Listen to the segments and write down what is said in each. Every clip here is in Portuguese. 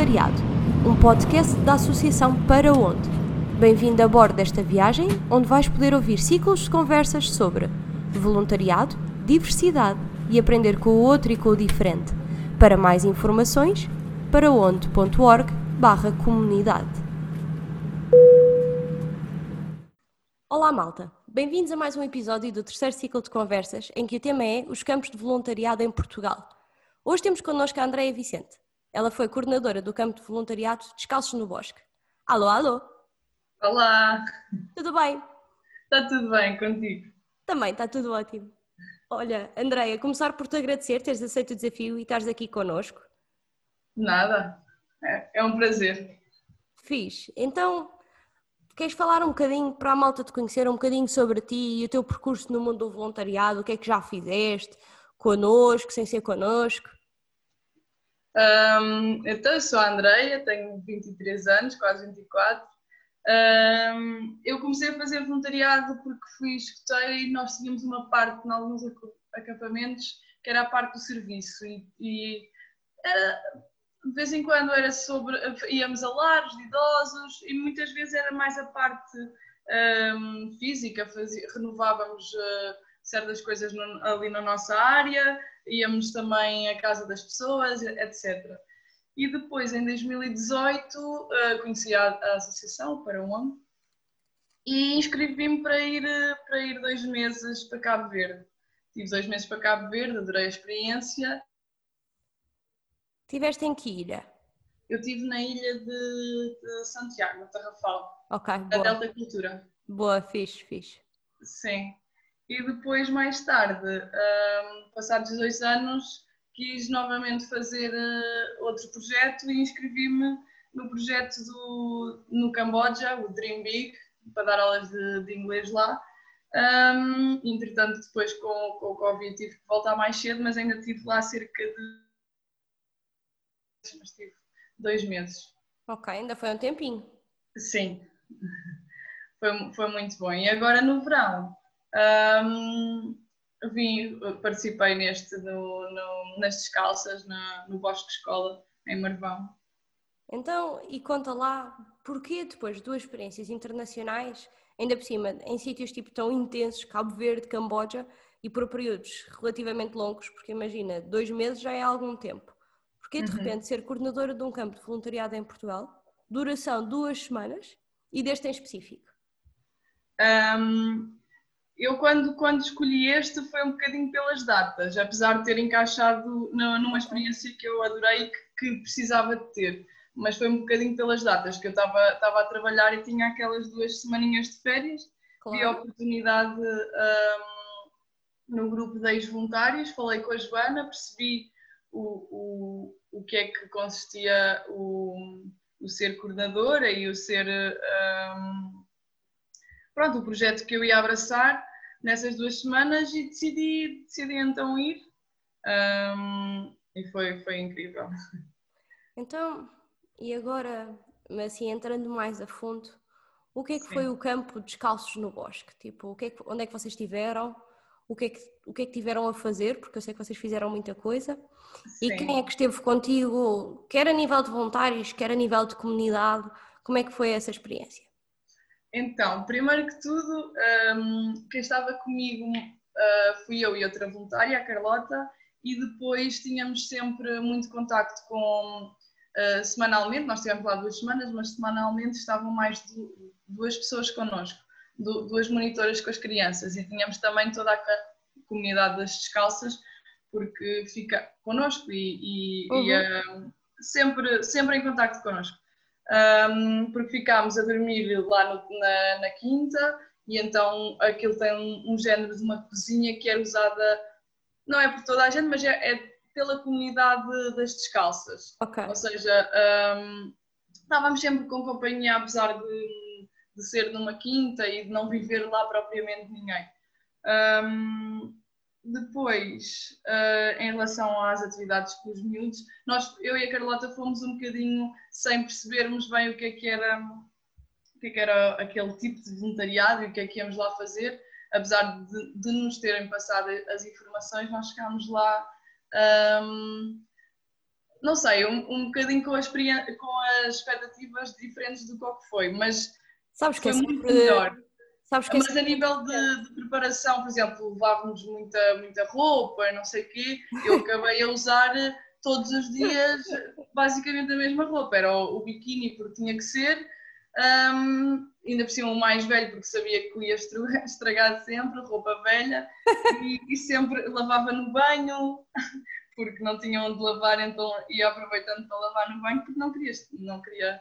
Voluntariado, um podcast da Associação Para Onde. Bem-vindo a bordo desta viagem, onde vais poder ouvir ciclos de conversas sobre voluntariado, diversidade e aprender com o outro e com o diferente. Para mais informações, paraonde.org barra comunidade. Olá malta, bem-vindos a mais um episódio do terceiro ciclo de conversas em que o tema é os campos de voluntariado em Portugal. Hoje temos connosco a Andréia Vicente. Ela foi coordenadora do campo de voluntariado Descalços no Bosque. Alô, alô! Olá! Tudo bem? Está tudo bem contigo? Também, está tudo ótimo. Olha, Andréia, começar por te agradecer teres aceito o desafio e estares aqui connosco. Nada, é, é um prazer. Fiz. Então, queres falar um bocadinho para a malta te conhecer um bocadinho sobre ti e o teu percurso no mundo do voluntariado, o que é que já fizeste, connosco, sem ser connosco? Um, então, eu sou a Andreia, tenho 23 anos, quase 24. Um, eu comecei a fazer voluntariado porque fui escoteira e nós tínhamos uma parte em alguns acampamentos que era a parte do serviço e, e era, de vez em quando era sobre íamos a lares de idosos e muitas vezes era mais a parte um, física, fazia, renovávamos uh, certas coisas no, ali na nossa área íamos também à casa das pessoas, etc. E depois, em 2018, eh, conheci a, a associação para onde e inscrevi-me para ir, para ir dois meses para Cabo Verde. Tive dois meses para Cabo Verde, adorei a experiência. Tiveste em que ilha? Eu estive na ilha de, de Santiago, no Tarrafal. Ok, boa. A Delta Cultura. Boa, fixe, fixe. Sim. E depois, mais tarde, um, passados dois anos, quis novamente fazer uh, outro projeto e inscrevi-me no projeto do, no Camboja, o Dream Big, para dar aulas de, de inglês lá. Um, entretanto, depois com, com o Covid tive que voltar mais cedo, mas ainda estive lá cerca de. Mas tive dois meses. Ok, ainda foi um tempinho. Sim, foi, foi muito bom. E agora no verão um, vim, participei neste, no, no, nas descalças na, no Bosque Escola, em Marvão. Então, e conta lá, porquê depois de duas experiências internacionais, ainda por cima, em sítios tipo tão intensos, Cabo Verde, Camboja, e por períodos relativamente longos, porque imagina, dois meses já é algum tempo. Porquê de uhum. repente ser coordenadora de um campo de voluntariado em Portugal, duração duas semanas, e deste em específico? Um, eu quando, quando escolhi este foi um bocadinho pelas datas, apesar de ter encaixado numa experiência que eu adorei que, que precisava de ter, mas foi um bocadinho pelas datas que eu estava a trabalhar e tinha aquelas duas semaninhas de férias, claro. vi a oportunidade um, no grupo de ex-voluntários, falei com a Joana, percebi o, o, o que é que consistia o, o ser coordenadora e o ser um, pronto, o projeto que eu ia abraçar nessas duas semanas e decidi, decidi então ir um, e foi, foi incrível. Então, e agora, assim, entrando mais a fundo, o que é que Sim. foi o campo descalços no bosque? Tipo, o que é que, onde é que vocês estiveram? O que, é que, o que é que tiveram a fazer? Porque eu sei que vocês fizeram muita coisa. Sim. E quem é que esteve contigo, quer a nível de voluntários, quer a nível de comunidade? Como é que foi essa experiência? Então, primeiro que tudo, um, quem estava comigo uh, fui eu e outra voluntária, a Carlota, e depois tínhamos sempre muito contacto com, uh, semanalmente, nós tivemos lá duas semanas, mas semanalmente estavam mais de duas pessoas connosco, duas monitoras com as crianças, e tínhamos também toda a comunidade das descalças, porque fica connosco e, e, uhum. e uh, sempre, sempre em contacto connosco um, porque ficámos a dormir lá no, na, na, quinta e então aquilo tem um, um, género de uma cozinha que era usada, não é por toda a gente, mas é, é pela comunidade das descalças. Okay. Ou seja, um, estávamos sempre com companhia, apesar de, de, ser numa quinta e de não viver lá propriamente ninguém. Um, depois, uh, em relação às atividades com os miúdos, nós, eu e a Carlota fomos um bocadinho sem percebermos bem o que é que era, o que é que era aquele tipo de voluntariado e o que é que íamos lá fazer. Apesar de, de nos terem passado as informações, nós chegámos lá um, não sei, um, um bocadinho com, com as expectativas diferentes do que foi, mas Sabes que foi é muito melhor. Sabes que mas a nível de, de, preparação, por exemplo, levávamos muita, muita roupa, não sei o quê, eu acabei a usar todos os dias basicamente a mesma roupa. Era o, o biquíni porque tinha que ser, um, ainda por cima o mais velho porque sabia que ia estragar sempre, roupa velha, e, e sempre lavava no banho, porque não tinha onde lavar, então ia aproveitando para lavar no banho, porque não queria, não queria,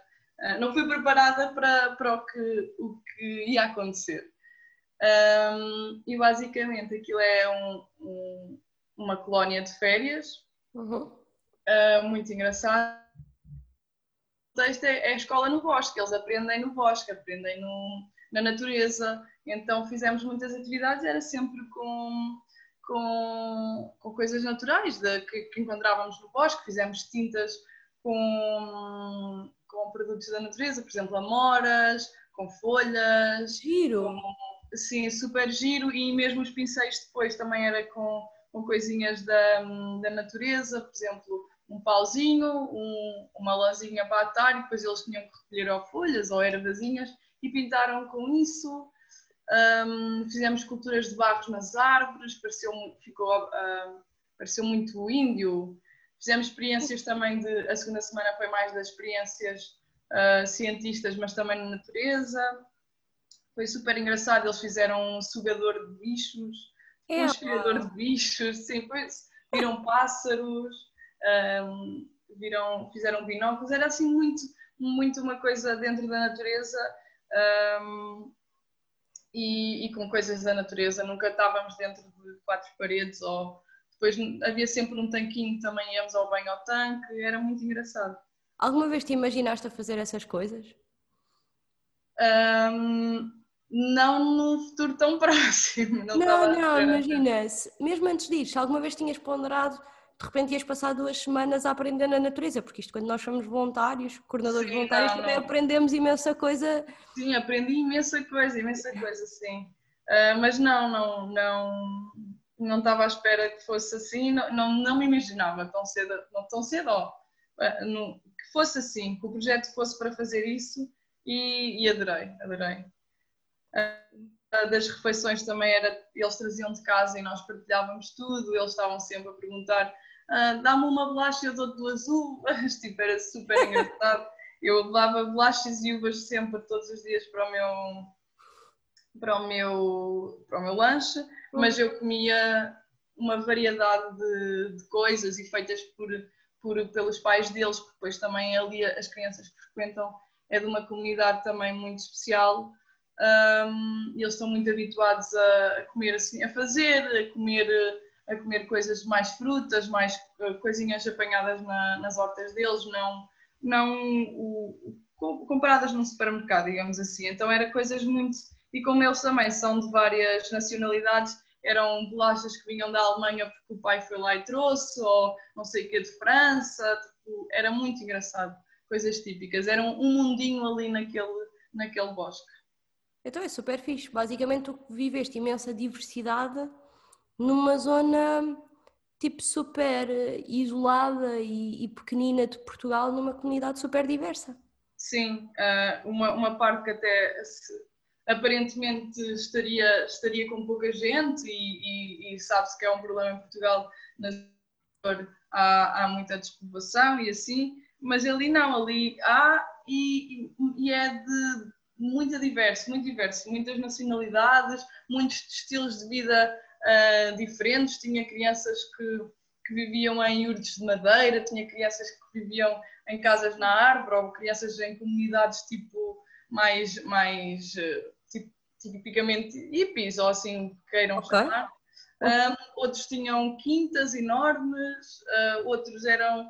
não fui preparada para, para o, que, o que ia acontecer. Um, e basicamente aquilo é um, um, uma colónia de férias, uhum. uh, muito engraçado. O texto é, é, a escola no bosque, eles aprendem no bosque, aprendem no, na natureza. Então fizemos muitas atividades, era sempre com com, com coisas naturais de, que, que, encontrávamos no bosque, fizemos tintas com, com produtos da natureza, por exemplo, amoras, com folhas. Giro! Com, sim, super giro e mesmo os pincéis depois também era com, com coisinhas da, da natureza, por exemplo, um pauzinho, um, uma lãzinha para atar e depois eles tinham que recolher ou folhas ou ervazinhas e pintaram com isso. Um, fizemos esculturas de barros nas árvores, pareceu, ficou, uh, pareceu muito índio. Fizemos experiências também de. A segunda semana foi mais das experiências uh, cientistas, mas também na natureza. Foi super engraçado. Eles fizeram um sugador de bichos, é, um aspirador de bichos, sim, pois, viram pássaros, um, viram, fizeram binóculos. Era assim muito, muito uma coisa dentro da natureza. Um, e, e, com coisas da natureza. Nunca estávamos dentro de quatro paredes ou depois havia sempre um tanquinho, também íamos ao banho ao tanque, era muito engraçado. Alguma vez te imaginaste a fazer essas coisas? Um, não num futuro tão próximo. Não, não, não imagina, -se. mesmo antes disso, alguma vez tinhas ponderado de repente ias passar duas semanas a aprender na natureza, porque isto quando nós somos voluntários, coordenadores sim, voluntários, não, também não. aprendemos imensa coisa. Sim, aprendi imensa coisa, imensa coisa, sim. Uh, mas não, não, não, não estava à espera que fosse assim, não, não, não me imaginava tão cedo, não tão cedo, ó, no, que fosse assim, que o projeto fosse para fazer isso e, e adorei, adorei. Uh, das refeições também era, eles traziam de casa e nós partilhávamos tudo, eles estavam sempre a perguntar uh, dá-me uma bolacha eu dou-te do azul. tipo, era super engraçado. Eu levava bolachas e uvas sempre, todos os dias, para o meu, para o meu, para o meu lanche, mas eu comia uma variedade de, de coisas e feitas por, por, pelos pais deles, porque depois também ali as crianças que frequentam é de uma comunidade também muito especial. Um, eles estão muito habituados a, comer assim, a fazer, a comer a comer coisas mais frutas, mais uh, coisinhas apanhadas na, nas hortas deles, não, não o, compradas num supermercado, digamos assim. Então era coisas muito. E como eles também são de várias nacionalidades, eram bolachas que vinham da Alemanha porque o pai foi lá e trouxe, ou não sei o que, de França. Tipo, era muito engraçado. Coisas típicas. Era um, mundinho ali naquele, naquele bosque. Então é super fixe. Basicamente, tu viveste imensa diversidade numa zona tipo super eh, isolada e, e pequenina de Portugal, numa comunidade super diversa. Sim, uh, uma, uma parte que até aparentemente estaria, estaria com pouca gente e, e, e sabe-se que é um problema em Portugal, na há, há muita despoblação e assim, mas ali não, ali há e, e é de muito diverso, muito diverso, muitas nacionalidades, muitos estilos de vida uh, diferentes, tinha crianças que, que viviam em urdes de madeira, tinha crianças que viviam em casas na árvore, ou crianças em comunidades tipo mais, mais tipicamente hippies, ou assim queiram okay. chamar. Um, outros tinham quintas enormes, uh, outros eram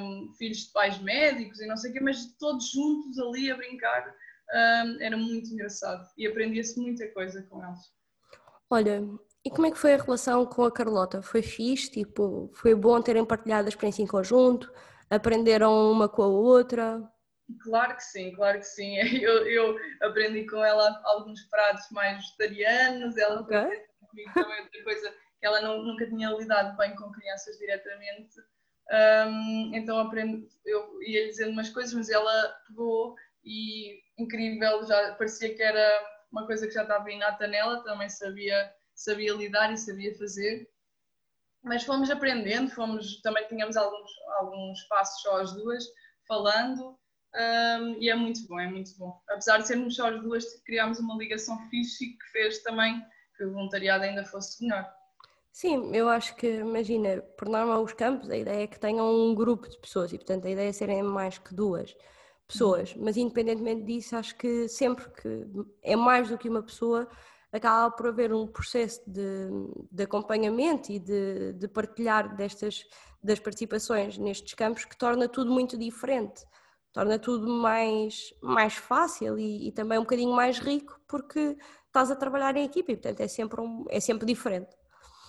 um, filhos de pais médicos e não sei o quê, mas todos juntos ali a brincar. Um, era muito engraçado e aprendia-se muita coisa com eles. Olha, e como é que foi a relação com a Carlota? Foi fixe? Tipo, foi bom terem partilhado a experiência em conjunto? Aprenderam uma com a outra? Claro que sim, claro que sim. Eu, eu aprendi com ela alguns pratos mais vegetarianos, ela okay. comigo também outra coisa que ela não, nunca tinha lidado bem com crianças diretamente. Um, então aprendo, eu ia dizendo umas coisas, mas ela pegou e incrível, já parecia que era uma coisa que já estava inata nela, também sabia, sabia lidar e sabia fazer. Mas fomos aprendendo, fomos, também tínhamos alguns, alguns passos só as duas, falando, um, e é muito bom, é muito bom. Apesar de sermos só as duas, criámos uma ligação fixe que fez também que o voluntariado ainda fosse melhor. Sim, eu acho que, imagina, por norma os campos, a ideia é que tenham um grupo de pessoas e, portanto, a ideia é serem mais que duas pessoas, uhum. mas independentemente disso, acho que sempre que é mais do que uma pessoa, acaba por haver um processo de, de acompanhamento e de, de, partilhar destas das participações nestes campos que torna tudo muito diferente, torna tudo mais, mais fácil e, e também um bocadinho mais rico porque estás a trabalhar em equipa e portanto é sempre, um, é sempre diferente.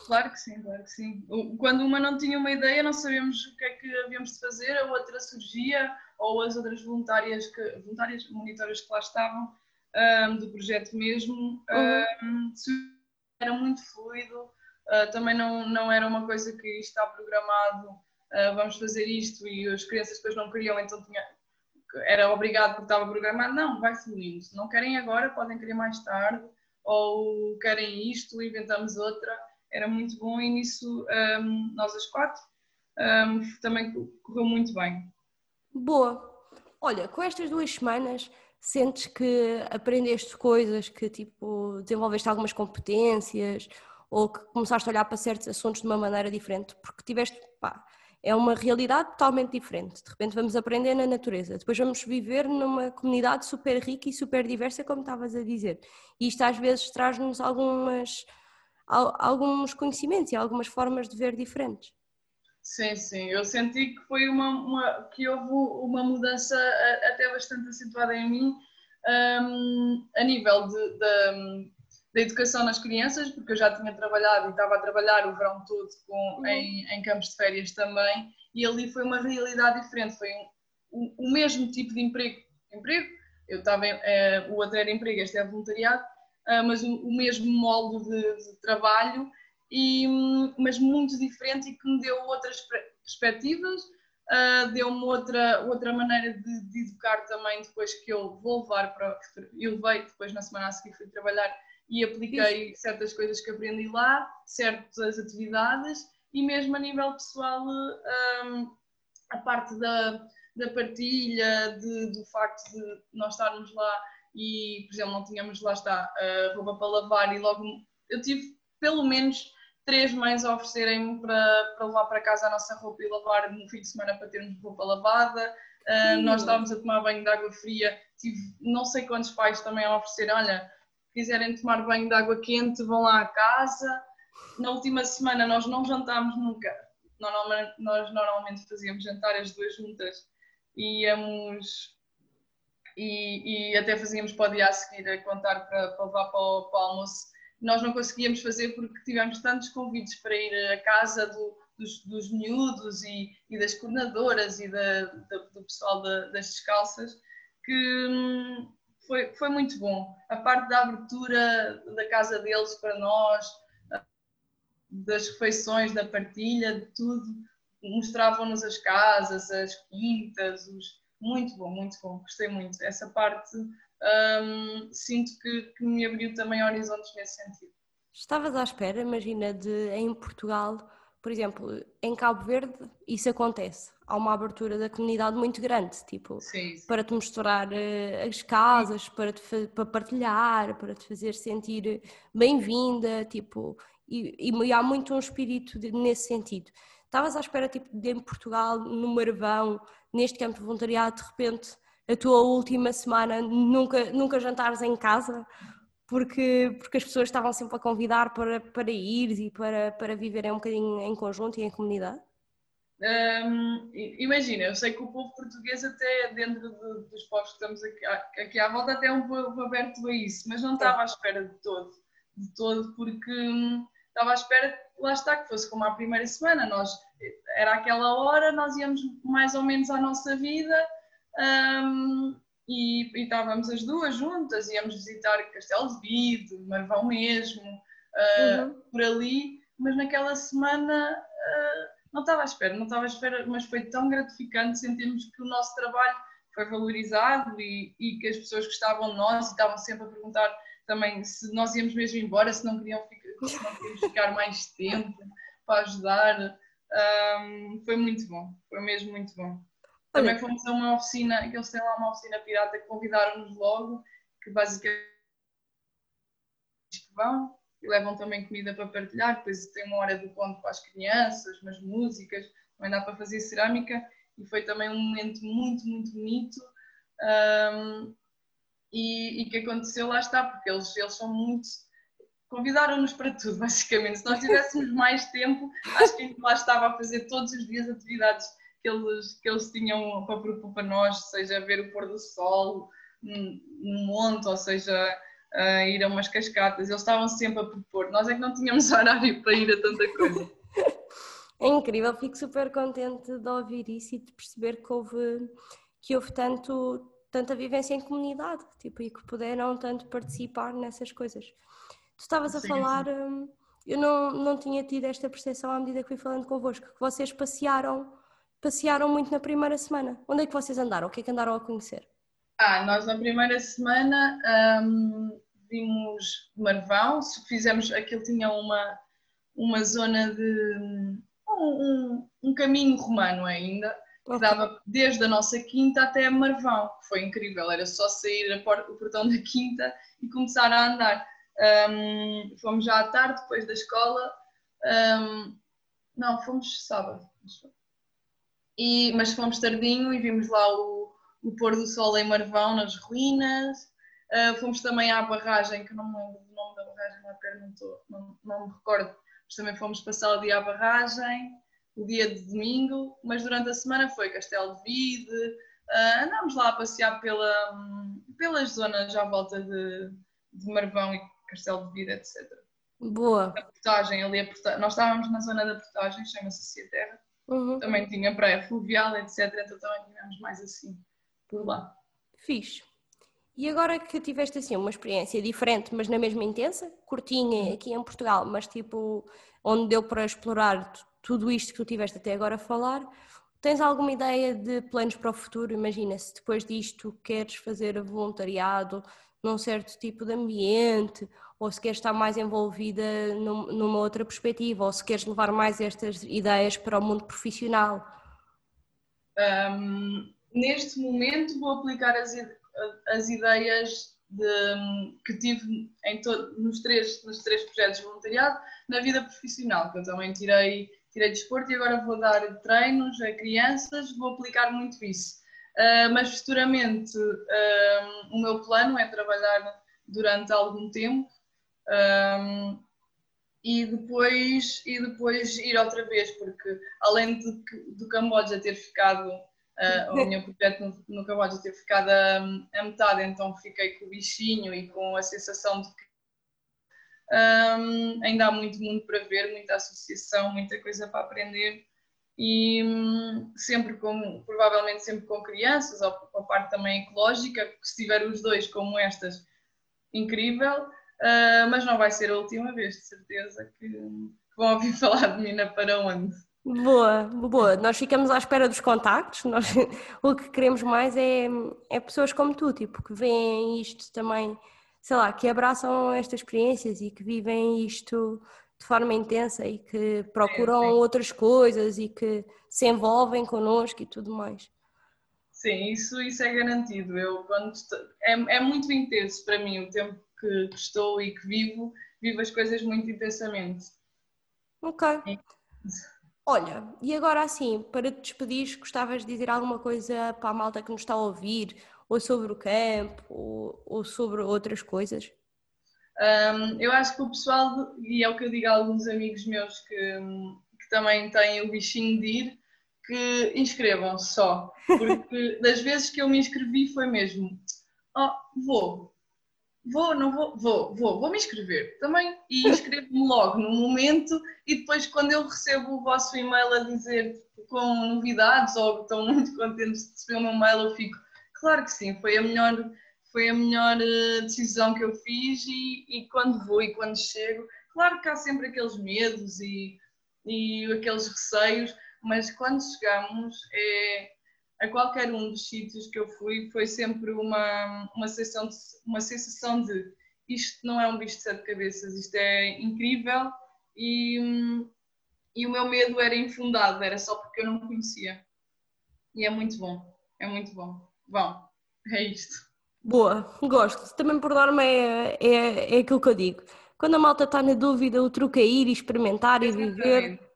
Claro que sim, claro que sim. Quando uma não tinha uma ideia, não sabíamos o que é que havíamos de fazer, a outra surgia, ou as outras voluntárias, que, voluntárias monitoras que lá estavam, um, do projeto mesmo, uhum. um, era muito fluido, uh, também não, não era uma coisa que está programado, uh, vamos fazer isto, e as crianças depois não queriam, então tinha, era obrigado porque estava programado, não, vai fluindo, se não querem agora, podem querer mais tarde, ou querem isto, inventamos outra. Era muito bom e nisso um, nós as quatro. Um, também correu muito bem. Boa. Olha, com estas duas semanas sentes que aprendeste coisas, que tipo desenvolveste algumas competências ou que começaste a olhar para certos assuntos de uma maneira diferente, porque tiveste, pá, é uma realidade totalmente diferente. De repente vamos aprender na natureza, depois vamos viver numa comunidade super rica e super diversa, como estavas a dizer. E isto às vezes traz-nos algumas alguns conhecimentos e algumas formas de ver diferentes. Sim, sim, eu senti que foi uma, uma que houve uma mudança até bastante acentuada em mim um, a nível de, de, da educação nas crianças, porque eu já tinha trabalhado e estava a trabalhar o verão todo com, uhum. em, em, campos de férias também, e ali foi uma realidade diferente, foi um, o, o mesmo tipo de emprego, emprego eu estava, é, o outro era emprego, este é voluntariado, uh, mas o, o, mesmo molde de, de trabalho, e, mas muito diferente e que me deu outras perspectivas, uh, deu-me outra, outra maneira de, de, educar também depois que eu vou levar para. Eu levei depois na semana a seguir fui trabalhar e apliquei Isso. certas coisas que aprendi lá, certas atividades e mesmo a nível pessoal um, a parte da, da partilha, de, do facto de nós estarmos lá e, por exemplo, não tínhamos, lá está, a roupa para lavar e logo eu tive pelo menos três mães a oferecerem-me para, para levar para casa a nossa roupa e lavar no fim de semana para termos roupa lavada. Uh, nós estávamos a tomar banho de água fria, tive não sei quantos pais também a oferecer, olha, quiserem tomar banho de água quente, vão lá à casa. Na última semana nós não jantámos nunca. Normalmente, nós normalmente fazíamos jantar as duas juntas e íamos e, e até fazíamos para o dia a seguir a contar para, para levar para o, para o almoço. Nós não conseguíamos fazer porque tivemos tantos convites para ir à casa do, dos, dos miúdos e, e, das coordenadoras e da, da, do pessoal da, das descalças que hum, foi, foi muito bom. A parte da abertura da casa deles para nós, das refeições, da partilha, de tudo, mostravam-nos as casas, as quintas, os, muito bom, muito bom, gostei muito. Essa parte um, sinto que, que, me abriu também horizontes nesse sentido. Estavas à espera, imagina, de em Portugal, por exemplo, em Cabo Verde, isso acontece. Há uma abertura da comunidade muito grande, tipo, sim, sim. para te mostrar uh, as casas, para, te, para partilhar, para te fazer sentir bem-vinda, tipo, e, e, há muito um espírito de, nesse sentido. Estavas à espera, tipo, de em Portugal, no Marvão, neste campo de voluntariado, de repente, a tua última semana, nunca, nunca jantares em casa, porque, porque as pessoas estavam sempre a convidar para, para ir e para, para viverem um bocadinho em conjunto e em comunidade? Um, imagina, eu sei que o povo português até dentro de, dos povos que estamos aqui, aqui à volta até é um pouco aberto a isso, mas não estava à espera de todo, de todo, porque hum, estava à espera, lá está, que fosse como a primeira semana, nós era aquela hora, nós íamos mais ou menos à nossa vida um, e, e, estávamos as duas juntas, íamos visitar Castelo de Vide, Marvão mesmo, uh, uhum. por ali, mas naquela semana uh, não estava à espera, não estava à espera, mas foi tão gratificante sentirmos que o nosso trabalho foi valorizado e, e que as pessoas gostavam de nós e estavam sempre a perguntar também se nós íamos mesmo embora, se não queriam ficar, se não queríamos ficar mais tempo para ajudar. Um, foi muito bom, foi mesmo muito bom. Também fomos a uma oficina, que eles têm lá uma oficina pirata que convidaram-nos logo, que basicamente vão e levam também comida para partilhar, depois tem uma hora do conto para as crianças, umas músicas, também dá para fazer cerâmica e foi também um momento muito, muito bonito. Um, e, e que aconteceu lá está, porque eles, eles são muito. convidaram-nos para tudo, basicamente. Se nós tivéssemos mais tempo, acho que lá estava a fazer todos os dias atividades que eles, que eles tinham para propor para nós, seja ver o pôr do sol num monte, ou seja, uh, ir a umas cascatas. Eles estavam sempre a propor. Nós é que não tínhamos horário para ir a tanta coisa. É incrível, fico super contente de ouvir isso e de perceber que houve, que houve tanto, tanta vivência em comunidade tipo, e que puderam tanto participar nessas coisas. Tu estavas a Sim. falar, hum, eu não, não tinha tido esta percepção à medida que fui falando convosco, que vocês passearam, passearam muito na primeira semana. Onde é que vocês andaram? O que é que andaram a conhecer? Ah, nós na primeira semana um, vimos Marvão, fizemos, aquilo tinha uma, uma zona de um, um, caminho romano ainda, que dava desde a nossa quinta até Marvão, que foi incrível, era só sair porta, o portão da quinta e começar a andar. Um, fomos já à tarde, depois da escola, um, não, fomos sábado, e, mas fomos tardinho e vimos lá o, o pôr do sol em Marvão, nas ruínas, uh, fomos também à barragem, que não me lembro do nome da barragem, não, não, não, não me recordo, mas também fomos passar o dia à barragem, o dia de domingo, mas durante a semana foi Castelo de Vide, uh, andámos lá a passear pela, um, pelas zonas à volta de, de Marvão e Castelo de Vide, etc. Boa. A portagem ali, a portagem, nós estávamos na zona da portagem, chama-se Terra, uhum. também tinha praia fluvial, etc. Então também tínhamos mais assim por lá. Fixe. E agora que tiveste assim uma experiência diferente, mas na mesma intensa, curtinha aqui em Portugal, mas tipo onde deu para explorar tudo isto que tu tiveste até agora a falar, tens alguma ideia de planos para o futuro? Imagina se depois disto queres fazer voluntariado num certo tipo de ambiente, ou se queres estar mais envolvida numa outra perspectiva, ou se queres levar mais estas ideias para o mundo profissional. Um, neste momento vou aplicar as, as ideias de, que tive em nos, três, nos três projetos de voluntariado na vida profissional, que eu também tirei, tirei desporto e agora vou dar treinos a crianças, vou aplicar muito isso. Uh, mas futuramente uh, o meu plano é trabalhar durante algum tempo um, e, depois, e depois ir outra vez, porque além de, do Camboja ter ficado Uh, o meu projeto no Camboja ter ficado a, a, metade, então fiquei com o bichinho e com a sensação de que um, ainda há muito mundo para ver, muita associação, muita coisa para aprender e um, sempre com, provavelmente sempre com crianças, ou com a parte também ecológica, porque se tiver os dois como estas, incrível, uh, mas não vai ser a última vez, de certeza, que, que vão ouvir falar de mim na Para Onde. Boa, boa. Nós ficamos à espera dos contactos. Nós, o que queremos mais é, é pessoas como tu, tipo, que veem isto também, sei lá, que abraçam estas experiências e que vivem isto de forma intensa e que procuram sim, sim. outras coisas e que se envolvem connosco e tudo mais. Sim, isso, isso é garantido. Eu, quando estou, é, é muito intenso para mim o tempo que, que estou e que vivo, vivo as coisas muito intensamente. Ok. Olha, e agora assim, para te despedir, gostavas de dizer alguma coisa para a malta que nos está a ouvir, ou sobre o campo, ou, ou sobre outras coisas? Um, eu acho que o pessoal, e é o que eu digo a alguns amigos meus que, que também têm o bichinho de ir, que inscrevam só, porque das vezes que eu me inscrevi foi mesmo, oh, vou, vou, não vou, vou, vou, vou me inscrever também e inscrevo-me logo no momento e depois quando eu recebo o vosso e-mail a dizer com novidades ou estão muito contentes de receber o meu mail, eu fico, claro que sim, foi a melhor, foi a melhor eh, decisão que eu fiz e, e quando vou e quando chego, claro que há sempre aqueles medos e, e aqueles receios, mas quando chegamos, é, a qualquer um dos sítios que eu fui, foi sempre uma, uma, sensação de, uma sensação de isto não é um bicho de sete cabeças, isto é incrível e, e o meu medo era infundado, era só porque eu não conhecia. E é muito bom, é muito bom. Bom, é isto. Boa, gosto. Também por norma é, é, é aquilo que eu digo. Quando a malta está na dúvida, o truque é ir e experimentar e viver.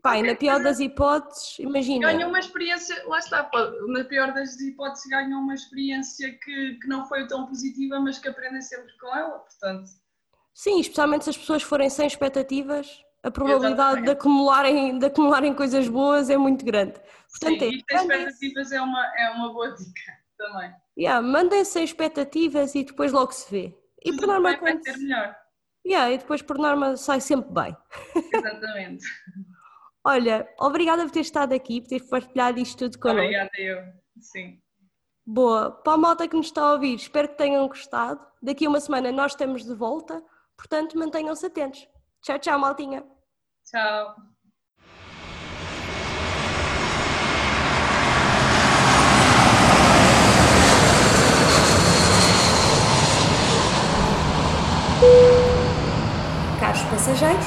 Pá, e na pior das hipóteses, imagina. Ganham uma experiência, lá está, na pior das hipóteses, ganham uma experiência que, que não foi tão positiva, mas que aprendem sempre com ela, portanto. Sim, especialmente se as pessoas forem sem expectativas, a probabilidade de acumularem, de acumularem coisas boas é muito grande. Portanto, Sim, é, e ter expectativas é uma, é uma boa dica também. Yeah, mandem sem expectativas e depois logo se vê. E Tudo por norma vai ser melhor. Yeah, e depois por norma sai sempre bem. Exatamente. Olha, obrigada por ter estado aqui, por ter partilhado isto tudo connosco. Obrigada eu, sim. Boa, para a malta que nos está a ouvir, espero que tenham gostado. Daqui a uma semana nós estamos de volta, portanto mantenham-se atentos. Tchau, tchau, maltinha. Tchau. Caros passageiros,